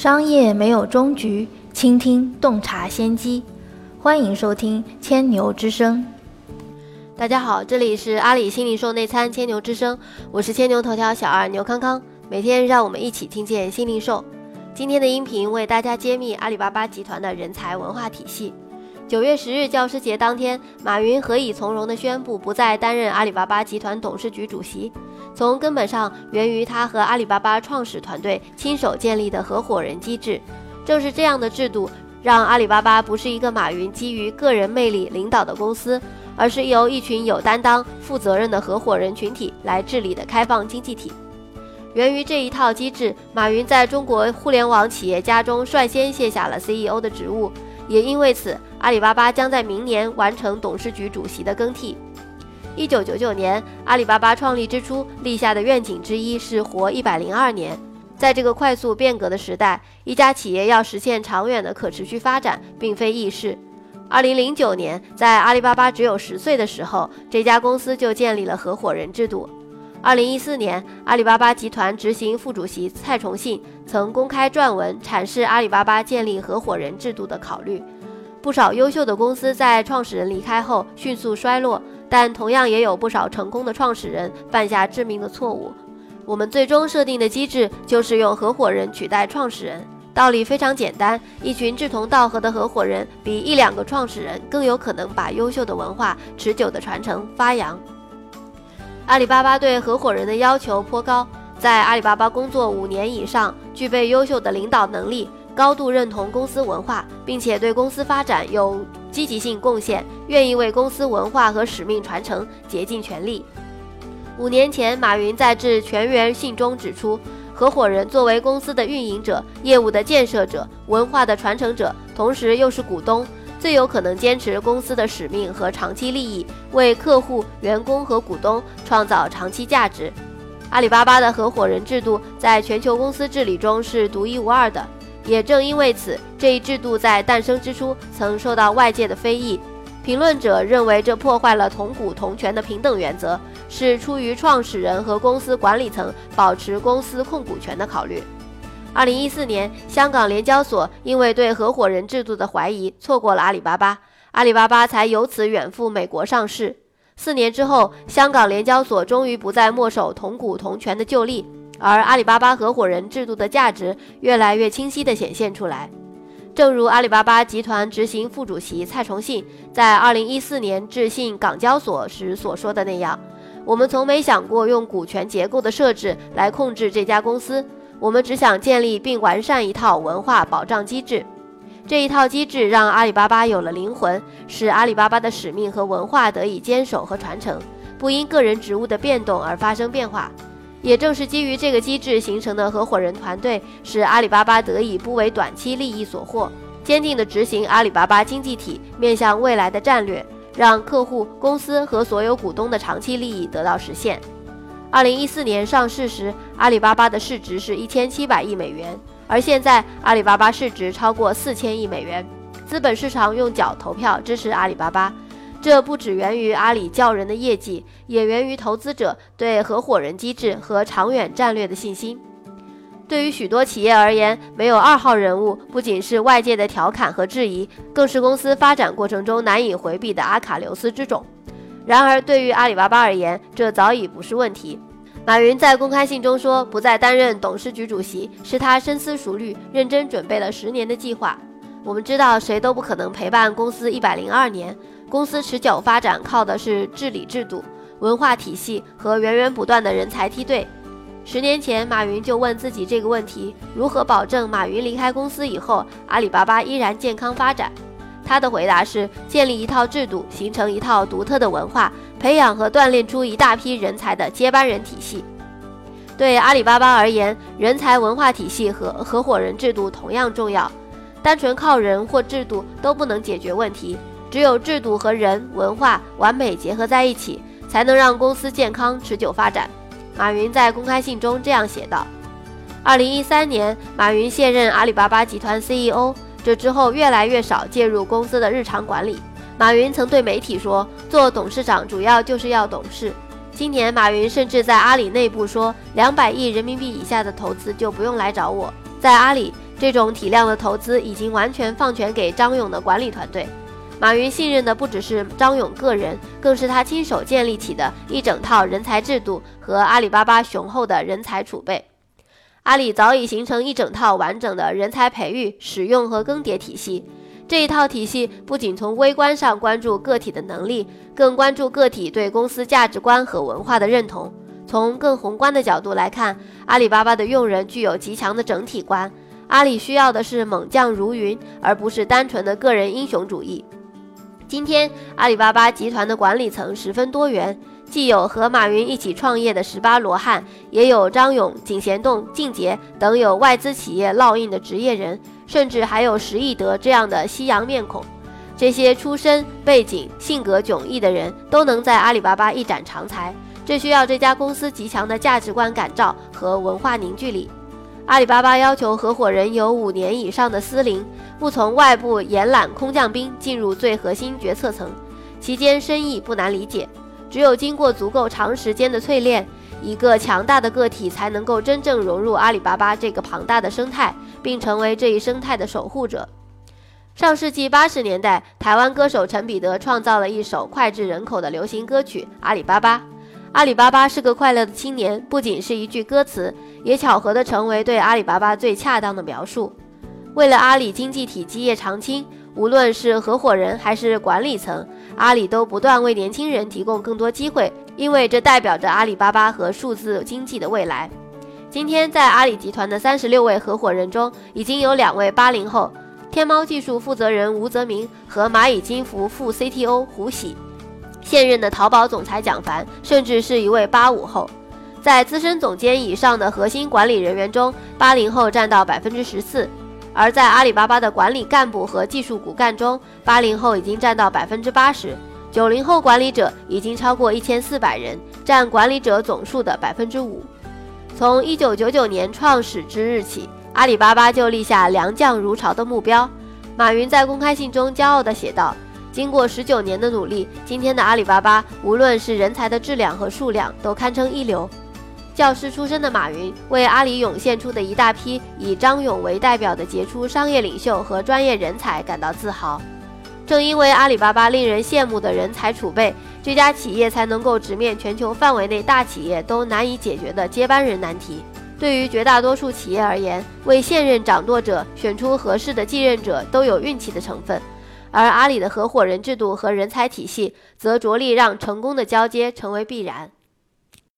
商业没有终局，倾听洞察先机。欢迎收听千牛之声。大家好，这里是阿里新零售内参千牛之声，我是千牛头条小二牛康康。每天让我们一起听见新零售。今天的音频为大家揭秘阿里巴巴集团的人才文化体系。九月十日教师节当天，马云何以从容地宣布不再担任阿里巴巴集团董事局主席？从根本上源于他和阿里巴巴创始团队亲手建立的合伙人机制。正是这样的制度，让阿里巴巴不是一个马云基于个人魅力领导的公司，而是由一群有担当、负责任的合伙人群体来治理的开放经济体。源于这一套机制，马云在中国互联网企业家中率先卸下了 CEO 的职务。也因为此，阿里巴巴将在明年完成董事局主席的更替。一九九九年，阿里巴巴创立之初立下的愿景之一是活一百零二年。在这个快速变革的时代，一家企业要实现长远的可持续发展，并非易事。二零零九年，在阿里巴巴只有十岁的时候，这家公司就建立了合伙人制度。二零一四年，阿里巴巴集团执行副主席蔡崇信曾公开撰文阐释阿里巴巴建立合伙人制度的考虑。不少优秀的公司在创始人离开后迅速衰落，但同样也有不少成功的创始人犯下致命的错误。我们最终设定的机制就是用合伙人取代创始人，道理非常简单：一群志同道合的合伙人比一两个创始人更有可能把优秀的文化持久的传承发扬。阿里巴巴对合伙人的要求颇高，在阿里巴巴工作五年以上，具备优秀的领导能力，高度认同公司文化，并且对公司发展有积极性贡献，愿意为公司文化和使命传承竭尽全力。五年前，马云在致全员信中指出，合伙人作为公司的运营者、业务的建设者、文化的传承者，同时又是股东。最有可能坚持公司的使命和长期利益，为客户、员工和股东创造长期价值。阿里巴巴的合伙人制度在全球公司治理中是独一无二的，也正因为此，这一制度在诞生之初曾受到外界的非议。评论者认为，这破坏了同股同权的平等原则，是出于创始人和公司管理层保持公司控股权的考虑。二零一四年，香港联交所因为对合伙人制度的怀疑，错过了阿里巴巴，阿里巴巴才由此远赴美国上市。四年之后，香港联交所终于不再墨守同股同权的旧例，而阿里巴巴合伙人制度的价值越来越清晰地显现出来。正如阿里巴巴集团执行副主席蔡崇信在二零一四年致信港交所时所说的那样：“我们从没想过用股权结构的设置来控制这家公司。”我们只想建立并完善一套文化保障机制，这一套机制让阿里巴巴有了灵魂，使阿里巴巴的使命和文化得以坚守和传承，不因个人职务的变动而发生变化。也正是基于这个机制形成的合伙人团队，使阿里巴巴得以不为短期利益所惑，坚定地执行阿里巴巴经济体面向未来的战略，让客户、公司和所有股东的长期利益得到实现。二零一四年上市时，阿里巴巴的市值是一千七百亿美元，而现在阿里巴巴市值超过四千亿美元。资本市场用脚投票支持阿里巴巴，这不只源于阿里叫人的业绩，也源于投资者对合伙人机制和长远战略的信心。对于许多企业而言，没有二号人物不仅是外界的调侃和质疑，更是公司发展过程中难以回避的阿卡琉斯之种。然而，对于阿里巴巴而言，这早已不是问题。马云在公开信中说，不再担任董事局主席是他深思熟虑、认真准备了十年的计划。我们知道，谁都不可能陪伴公司一百零二年。公司持久发展靠的是治理制度、文化体系和源源不断的人才梯队。十年前，马云就问自己这个问题：如何保证马云离开公司以后，阿里巴巴依然健康发展？他的回答是：建立一套制度，形成一套独特的文化，培养和锻炼出一大批人才的接班人体系。对阿里巴巴而言，人才文化体系和合伙人制度同样重要。单纯靠人或制度都不能解决问题，只有制度和人文化完美结合在一起，才能让公司健康持久发展。马云在公开信中这样写道：二零一三年，马云卸任阿里巴巴集团 CEO。这之后，越来越少介入公司的日常管理。马云曾对媒体说：“做董事长主要就是要懂事。”今年，马云甚至在阿里内部说：“两百亿人民币以下的投资就不用来找我。”在阿里，这种体量的投资已经完全放权给张勇的管理团队。马云信任的不只是张勇个人，更是他亲手建立起的一整套人才制度和阿里巴巴雄厚的人才储备。阿里早已形成一整套完整的人才培育、使用和更迭体系。这一套体系不仅从微观上关注个体的能力，更关注个体对公司价值观和文化的认同。从更宏观的角度来看，阿里巴巴的用人具有极强的整体观。阿里需要的是猛将如云，而不是单纯的个人英雄主义。今天，阿里巴巴集团的管理层十分多元。既有和马云一起创业的十八罗汉，也有张勇、井贤栋、靳杰等有外资企业烙印的职业人，甚至还有石义德这样的西洋面孔。这些出身背景、性格迥异的人都能在阿里巴巴一展长才，这需要这家公司极强的价值观感召和文化凝聚力。阿里巴巴要求合伙人有五年以上的私龄，不从外部延揽空降兵进入最核心决策层，其间深意不难理解。只有经过足够长时间的淬炼，一个强大的个体才能够真正融入阿里巴巴这个庞大的生态，并成为这一生态的守护者。上世纪八十年代，台湾歌手陈彼得创造了一首脍炙人口的流行歌曲《阿里巴巴》。阿里巴巴是个快乐的青年，不仅是一句歌词，也巧合地成为对阿里巴巴最恰当的描述。为了阿里经济体基业长青，无论是合伙人还是管理层。阿里都不断为年轻人提供更多机会，因为这代表着阿里巴巴和数字经济的未来。今天，在阿里集团的三十六位合伙人中，已经有两位八零后：天猫技术负责人吴泽明和蚂蚁金服副 CTO 胡喜。现任的淘宝总裁蒋凡甚至是一位八五后。在资深总监以上的核心管理人员中，八零后占到百分之十四。而在阿里巴巴的管理干部和技术骨干中，八零后已经占到百分之八十，九零后管理者已经超过一千四百人，占管理者总数的百分之五。从一九九九年创始之日起，阿里巴巴就立下良将如潮的目标。马云在公开信中骄傲地写道：“经过十九年的努力，今天的阿里巴巴，无论是人才的质量和数量，都堪称一流。”教师出身的马云，为阿里涌现出的一大批以张勇为代表的杰出商业领袖和专业人才感到自豪。正因为阿里巴巴令人羡慕的人才储备，这家企业才能够直面全球范围内大企业都难以解决的接班人难题。对于绝大多数企业而言，为现任掌舵者选出合适的继任者都有运气的成分，而阿里的合伙人制度和人才体系则着力让成功的交接成为必然。